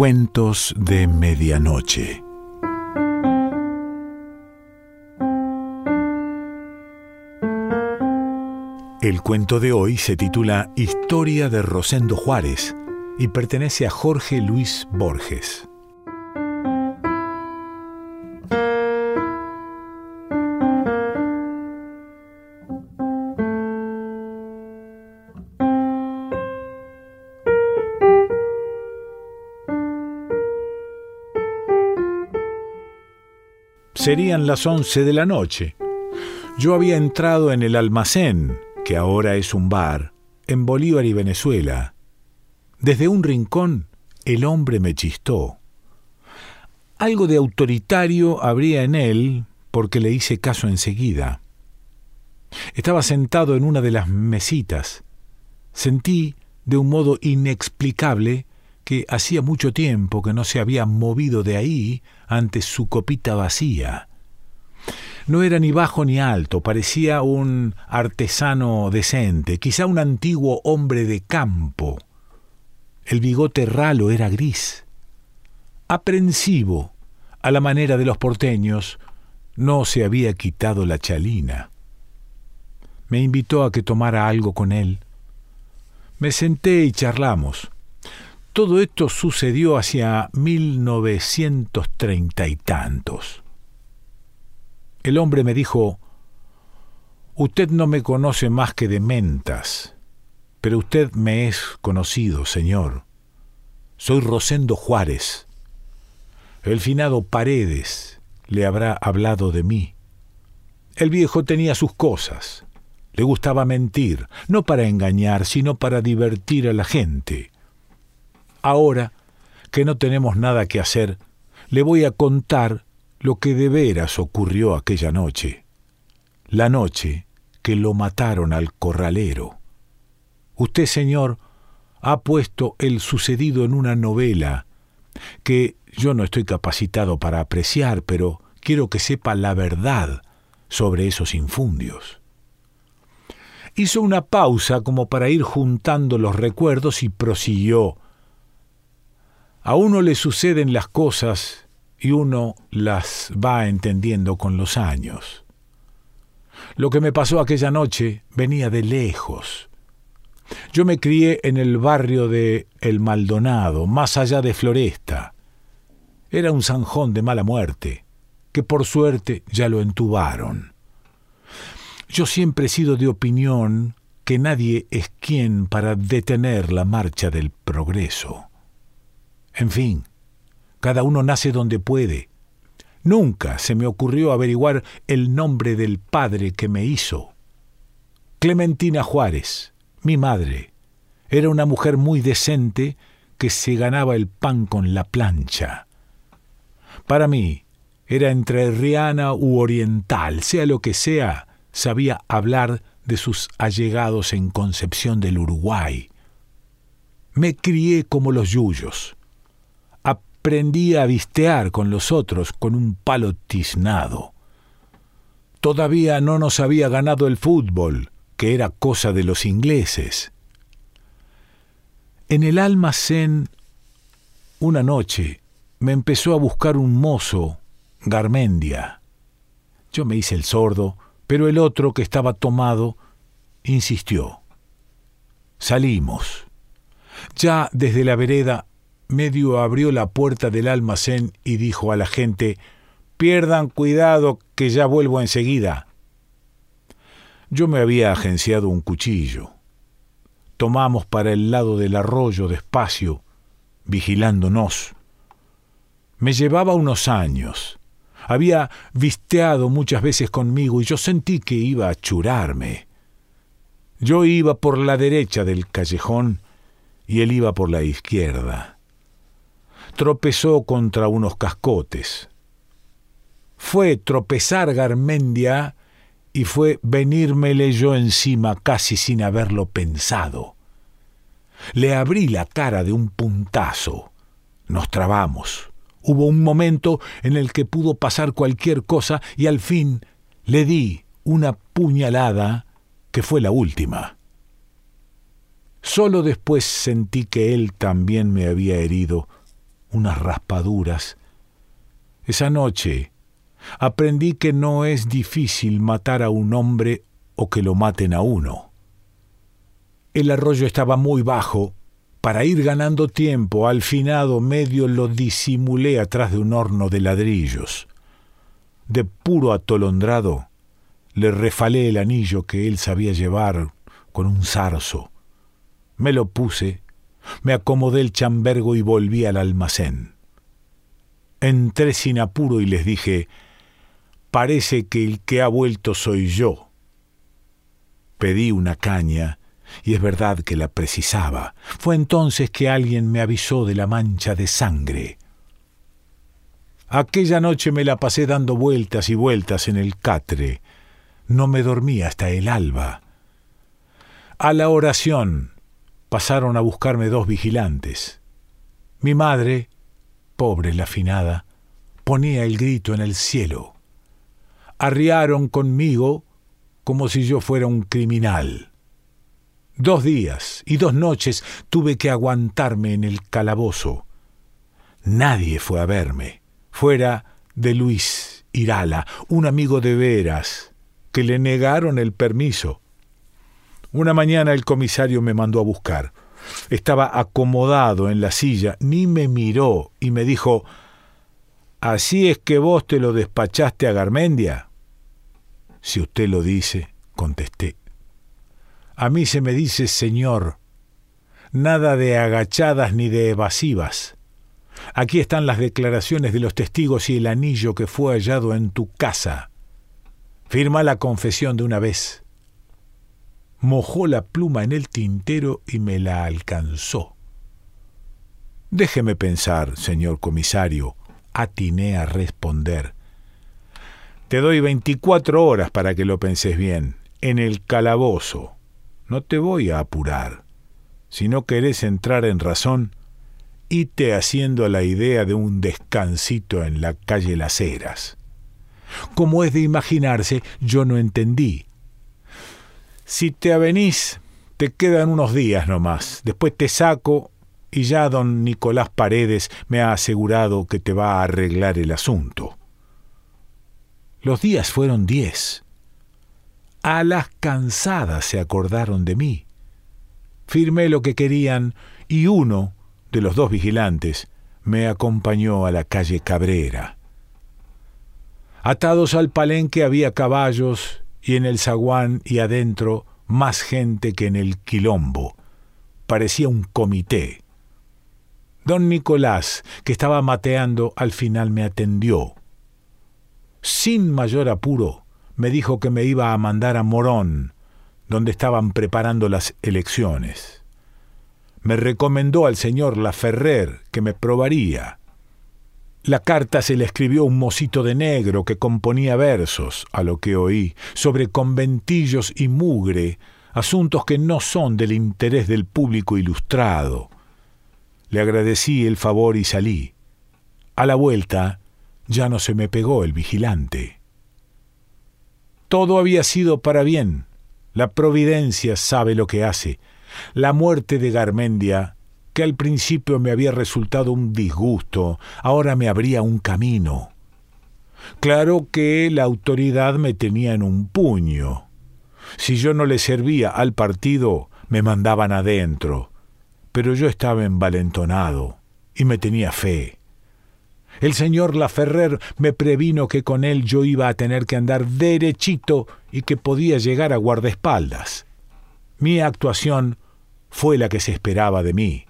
Cuentos de Medianoche. El cuento de hoy se titula Historia de Rosendo Juárez y pertenece a Jorge Luis Borges. Serían las once de la noche. Yo había entrado en el almacén, que ahora es un bar, en Bolívar y Venezuela. Desde un rincón, el hombre me chistó. Algo de autoritario habría en él, porque le hice caso enseguida. Estaba sentado en una de las mesitas. Sentí, de un modo inexplicable, que hacía mucho tiempo que no se había movido de ahí ante su copita vacía. No era ni bajo ni alto, parecía un artesano decente, quizá un antiguo hombre de campo. El bigote ralo era gris. Aprensivo, a la manera de los porteños, no se había quitado la chalina. Me invitó a que tomara algo con él. Me senté y charlamos. Todo esto sucedió hacia 1930 y tantos. El hombre me dijo, Usted no me conoce más que de mentas, pero usted me es conocido, señor. Soy Rosendo Juárez. El finado Paredes le habrá hablado de mí. El viejo tenía sus cosas. Le gustaba mentir, no para engañar, sino para divertir a la gente. Ahora que no tenemos nada que hacer, le voy a contar lo que de veras ocurrió aquella noche. La noche que lo mataron al corralero. Usted, señor, ha puesto el sucedido en una novela que yo no estoy capacitado para apreciar, pero quiero que sepa la verdad sobre esos infundios. Hizo una pausa como para ir juntando los recuerdos y prosiguió a uno le suceden las cosas y uno las va entendiendo con los años. Lo que me pasó aquella noche venía de lejos. Yo me crié en el barrio de El Maldonado, más allá de Floresta. Era un zanjón de mala muerte, que por suerte ya lo entubaron. Yo siempre he sido de opinión que nadie es quien para detener la marcha del progreso. En fin, cada uno nace donde puede. Nunca se me ocurrió averiguar el nombre del padre que me hizo. Clementina Juárez, mi madre, era una mujer muy decente que se ganaba el pan con la plancha. Para mí, era entrerriana u oriental, sea lo que sea, sabía hablar de sus allegados en Concepción del Uruguay. Me crié como los yuyos aprendí a vistear con los otros con un palo tiznado. Todavía no nos había ganado el fútbol, que era cosa de los ingleses. En el almacén, una noche, me empezó a buscar un mozo, Garmendia. Yo me hice el sordo, pero el otro, que estaba tomado, insistió. Salimos. Ya desde la vereda medio abrió la puerta del almacén y dijo a la gente Pierdan cuidado que ya vuelvo enseguida. Yo me había agenciado un cuchillo. Tomamos para el lado del arroyo despacio, vigilándonos. Me llevaba unos años. Había visteado muchas veces conmigo y yo sentí que iba a churarme. Yo iba por la derecha del callejón y él iba por la izquierda tropezó contra unos cascotes. Fue tropezar Garmendia y fue venírmele yo encima casi sin haberlo pensado. Le abrí la cara de un puntazo. Nos trabamos. Hubo un momento en el que pudo pasar cualquier cosa y al fin le di una puñalada que fue la última. Solo después sentí que él también me había herido unas raspaduras. Esa noche aprendí que no es difícil matar a un hombre o que lo maten a uno. El arroyo estaba muy bajo. Para ir ganando tiempo, al finado medio lo disimulé atrás de un horno de ladrillos. De puro atolondrado, le refalé el anillo que él sabía llevar con un zarzo. Me lo puse, me acomodé el chambergo y volví al almacén. Entré sin apuro y les dije, parece que el que ha vuelto soy yo. Pedí una caña, y es verdad que la precisaba. Fue entonces que alguien me avisó de la mancha de sangre. Aquella noche me la pasé dando vueltas y vueltas en el catre. No me dormí hasta el alba. A la oración pasaron a buscarme dos vigilantes. Mi madre, pobre la finada, ponía el grito en el cielo. Arriaron conmigo como si yo fuera un criminal. Dos días y dos noches tuve que aguantarme en el calabozo. Nadie fue a verme, fuera de Luis Irala, un amigo de veras, que le negaron el permiso. Una mañana el comisario me mandó a buscar. Estaba acomodado en la silla, ni me miró y me dijo, ¿Así es que vos te lo despachaste a Garmendia? Si usted lo dice, contesté. A mí se me dice señor, nada de agachadas ni de evasivas. Aquí están las declaraciones de los testigos y el anillo que fue hallado en tu casa. Firma la confesión de una vez. Mojó la pluma en el tintero y me la alcanzó. Déjeme pensar, señor comisario, atiné a responder. Te doy veinticuatro horas para que lo penses bien, en el calabozo. No te voy a apurar. Si no querés entrar en razón, ite haciendo la idea de un descansito en la calle Las Heras. Como es de imaginarse, yo no entendí. Si te avenís, te quedan unos días nomás. Después te saco y ya don Nicolás Paredes me ha asegurado que te va a arreglar el asunto. Los días fueron diez. A las cansadas se acordaron de mí. Firmé lo que querían y uno de los dos vigilantes me acompañó a la calle Cabrera. Atados al palenque había caballos y en el zaguán y adentro más gente que en el quilombo. Parecía un comité. Don Nicolás, que estaba mateando, al final me atendió sin mayor apuro, me dijo que me iba a mandar a Morón, donde estaban preparando las elecciones. Me recomendó al señor Laferrer que me probaría. La carta se le escribió un mocito de negro que componía versos, a lo que oí, sobre conventillos y mugre, asuntos que no son del interés del público ilustrado. Le agradecí el favor y salí. A la vuelta, ya no se me pegó el vigilante. Todo había sido para bien. La providencia sabe lo que hace. La muerte de Garmendia, que al principio me había resultado un disgusto, ahora me abría un camino. Claro que la autoridad me tenía en un puño. Si yo no le servía al partido, me mandaban adentro. Pero yo estaba envalentonado y me tenía fe. El señor Laferrer me previno que con él yo iba a tener que andar derechito y que podía llegar a guardaespaldas. Mi actuación fue la que se esperaba de mí.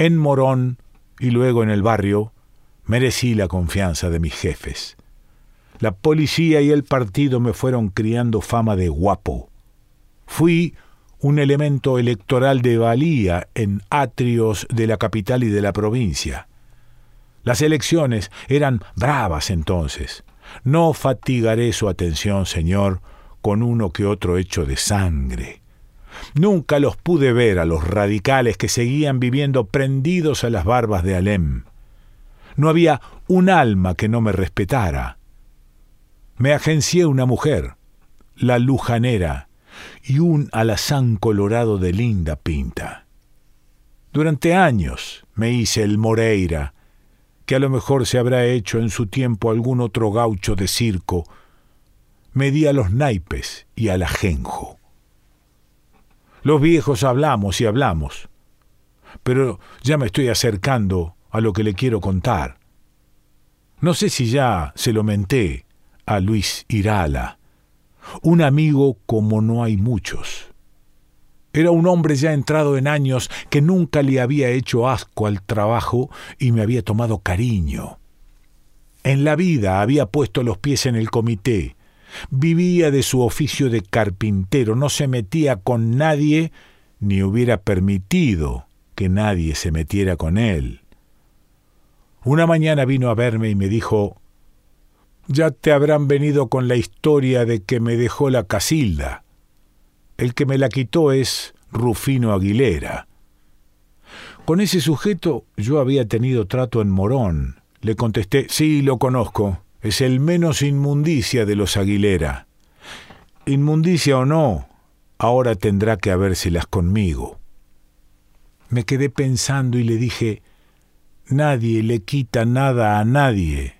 En Morón y luego en el barrio merecí la confianza de mis jefes. La policía y el partido me fueron criando fama de guapo. Fui un elemento electoral de valía en atrios de la capital y de la provincia. Las elecciones eran bravas entonces. No fatigaré su atención, Señor, con uno que otro hecho de sangre. Nunca los pude ver a los radicales que seguían viviendo prendidos a las barbas de Alem. No había un alma que no me respetara. Me agencié una mujer, la lujanera, y un alazán colorado de linda pinta. Durante años me hice el Moreira, que a lo mejor se habrá hecho en su tiempo algún otro gaucho de circo, me di a los naipes y al ajenjo. Los viejos hablamos y hablamos, pero ya me estoy acercando a lo que le quiero contar. No sé si ya se lo menté a Luis Irala, un amigo como no hay muchos. Era un hombre ya entrado en años que nunca le había hecho asco al trabajo y me había tomado cariño. En la vida había puesto los pies en el comité, vivía de su oficio de carpintero, no se metía con nadie ni hubiera permitido que nadie se metiera con él. Una mañana vino a verme y me dijo, ya te habrán venido con la historia de que me dejó la casilda. El que me la quitó es Rufino Aguilera. Con ese sujeto yo había tenido trato en Morón. Le contesté, sí, lo conozco. Es el menos inmundicia de los Aguilera. Inmundicia o no, ahora tendrá que habérselas conmigo. Me quedé pensando y le dije, nadie le quita nada a nadie.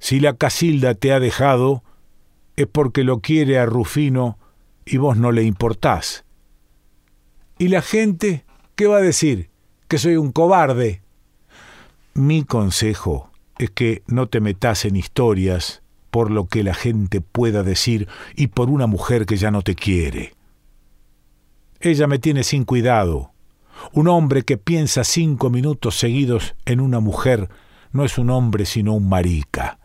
Si la Casilda te ha dejado, es porque lo quiere a Rufino y vos no le importás. ¿Y la gente qué va a decir? Que soy un cobarde. Mi consejo es que no te metas en historias por lo que la gente pueda decir y por una mujer que ya no te quiere. Ella me tiene sin cuidado. Un hombre que piensa cinco minutos seguidos en una mujer no es un hombre sino un marica.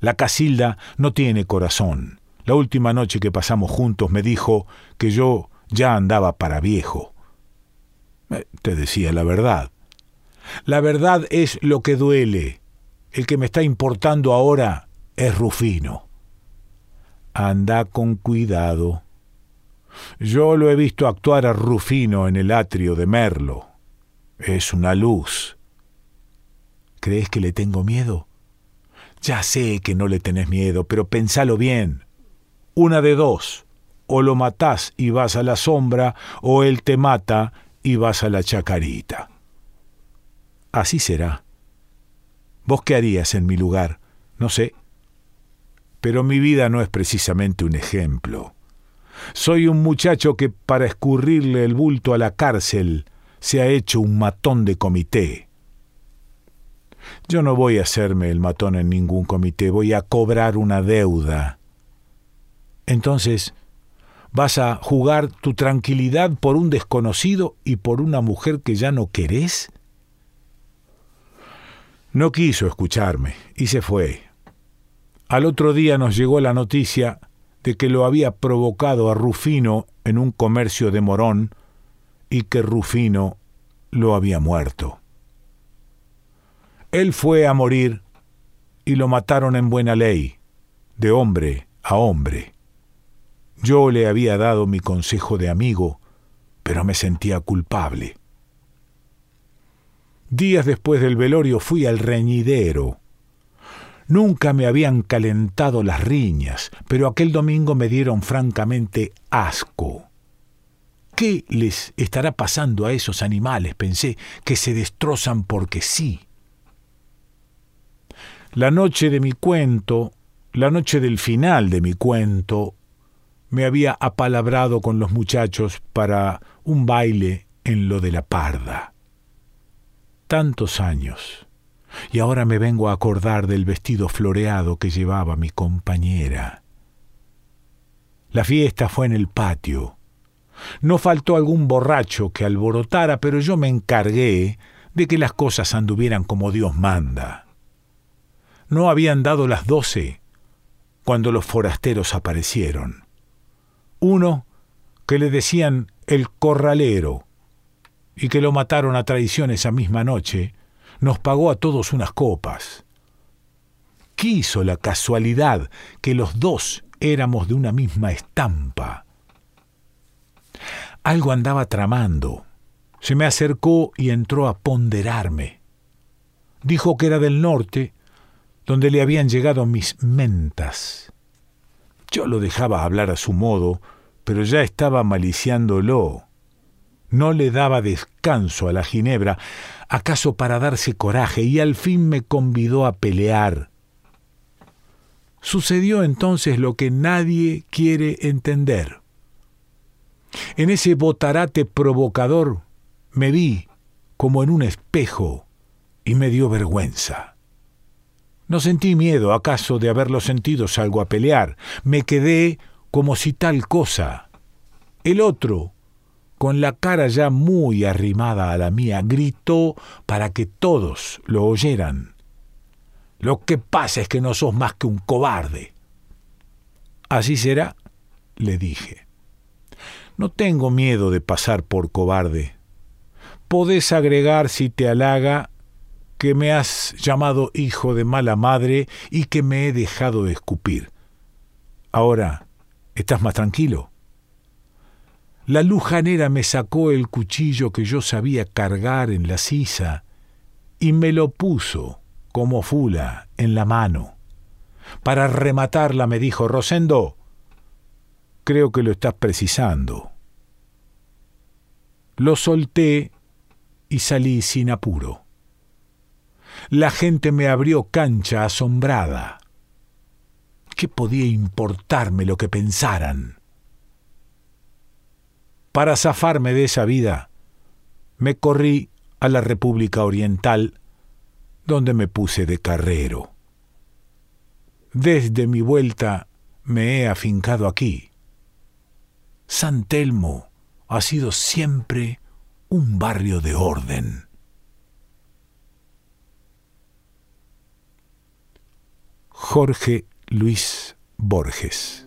La Casilda no tiene corazón. La última noche que pasamos juntos me dijo que yo ya andaba para viejo. Eh, te decía la verdad. La verdad es lo que duele. El que me está importando ahora es Rufino. Anda con cuidado. Yo lo he visto actuar a Rufino en el atrio de Merlo. Es una luz. ¿Crees que le tengo miedo? Ya sé que no le tenés miedo, pero pensalo bien. Una de dos, o lo matás y vas a la sombra, o él te mata y vas a la chacarita. Así será. ¿Vos qué harías en mi lugar? No sé. Pero mi vida no es precisamente un ejemplo. Soy un muchacho que para escurrirle el bulto a la cárcel se ha hecho un matón de comité. Yo no voy a hacerme el matón en ningún comité, voy a cobrar una deuda. Entonces, ¿vas a jugar tu tranquilidad por un desconocido y por una mujer que ya no querés? No quiso escucharme y se fue. Al otro día nos llegó la noticia de que lo había provocado a Rufino en un comercio de Morón y que Rufino lo había muerto. Él fue a morir y lo mataron en buena ley, de hombre a hombre. Yo le había dado mi consejo de amigo, pero me sentía culpable. Días después del velorio fui al reñidero. Nunca me habían calentado las riñas, pero aquel domingo me dieron francamente asco. ¿Qué les estará pasando a esos animales? pensé, que se destrozan porque sí. La noche de mi cuento, la noche del final de mi cuento, me había apalabrado con los muchachos para un baile en lo de la parda. Tantos años, y ahora me vengo a acordar del vestido floreado que llevaba mi compañera. La fiesta fue en el patio. No faltó algún borracho que alborotara, pero yo me encargué de que las cosas anduvieran como Dios manda. No habían dado las doce cuando los forasteros aparecieron. Uno que le decían el corralero y que lo mataron a traición esa misma noche, nos pagó a todos unas copas. Quiso la casualidad que los dos éramos de una misma estampa. Algo andaba tramando. Se me acercó y entró a ponderarme. Dijo que era del norte, donde le habían llegado mis mentas. Yo lo dejaba hablar a su modo, pero ya estaba maliciándolo. No le daba descanso a la ginebra, acaso para darse coraje, y al fin me convidó a pelear. Sucedió entonces lo que nadie quiere entender. En ese botarate provocador me vi como en un espejo y me dio vergüenza. No sentí miedo, acaso, de haberlo sentido salgo a pelear. Me quedé como si tal cosa. El otro, con la cara ya muy arrimada a la mía, gritó para que todos lo oyeran. Lo que pasa es que no sos más que un cobarde. Así será, le dije. No tengo miedo de pasar por cobarde. Podés agregar, si te halaga, que me has llamado hijo de mala madre y que me he dejado de escupir. Ahora, ¿estás más tranquilo? La lujanera me sacó el cuchillo que yo sabía cargar en la sisa y me lo puso como fula en la mano. Para rematarla me dijo Rosendo, creo que lo estás precisando. Lo solté y salí sin apuro. La gente me abrió cancha asombrada. ¿Qué podía importarme lo que pensaran? Para zafarme de esa vida, me corrí a la República Oriental, donde me puse de carrero. Desde mi vuelta me he afincado aquí. San Telmo ha sido siempre un barrio de orden. Jorge Luis Borges